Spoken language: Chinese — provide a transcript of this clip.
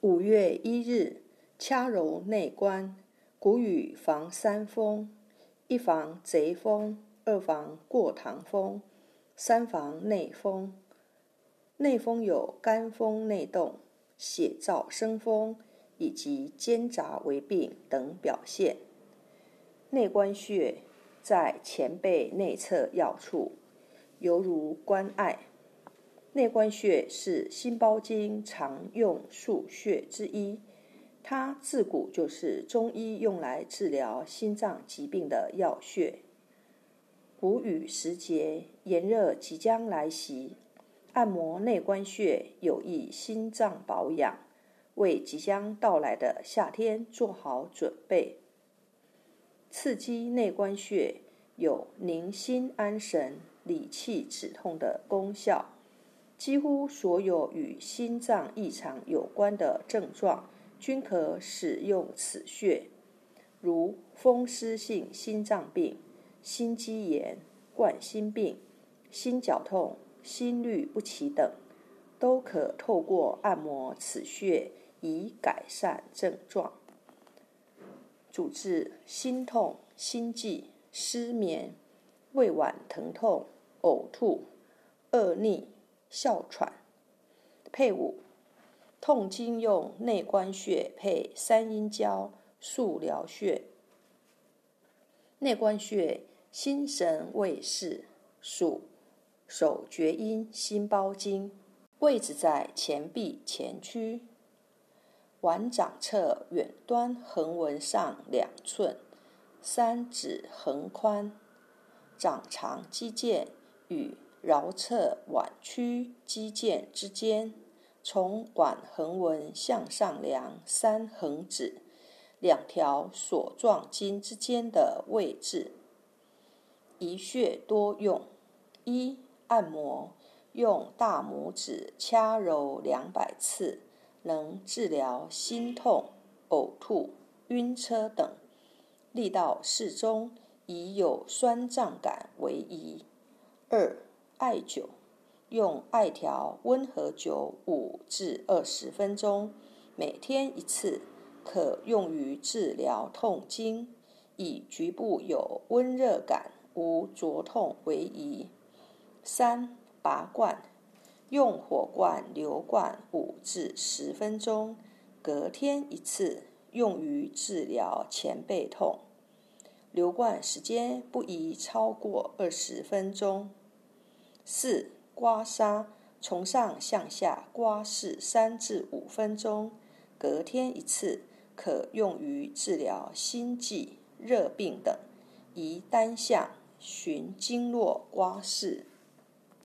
五月一日，掐揉内关。古语防三风：一防贼风，二防过堂风，三防内风。内风有肝风内动、血燥生风以及兼杂为病等表现。内关穴在前背内侧要处，犹如关爱。内关穴是心包经常用腧穴之一，它自古就是中医用来治疗心脏疾病的要穴。谷雨时节，炎热即将来袭，按摩内关穴有益心脏保养，为即将到来的夏天做好准备。刺激内关穴有宁心安神、理气止痛的功效。几乎所有与心脏异常有关的症状均可使用此穴，如风湿性心脏病、心肌炎、冠心病、心绞痛、心律不齐等，都可透过按摩此穴以改善症状。主治心痛、心悸、失眠、胃脘疼痛、呕吐、恶逆。哮喘，配伍痛经用内关穴配三阴交、速疗穴。内关穴心神卫士，属手厥阴心包经，位置在前臂前区，腕掌侧远端横纹上两寸，三指横宽，掌长肌腱与。桡侧腕曲肌腱之间，从腕横纹向上量三横指，两条锁状筋之间的位置。一穴多用：一、按摩，用大拇指掐揉两百次，能治疗心痛、呕吐、晕车等，力道适中，以有酸胀感为宜。二、艾灸，用艾条温和灸五至二十分钟，每天一次，可用于治疗痛经，以局部有温热感、无灼痛为宜。三、拔罐，用火罐流罐五至十分钟，隔天一次，用于治疗前背痛，流罐时间不宜超过二十分钟。四刮痧，从上向下刮拭三至五分钟，隔天一次，可用于治疗心悸、热病等，宜单向循经络刮拭。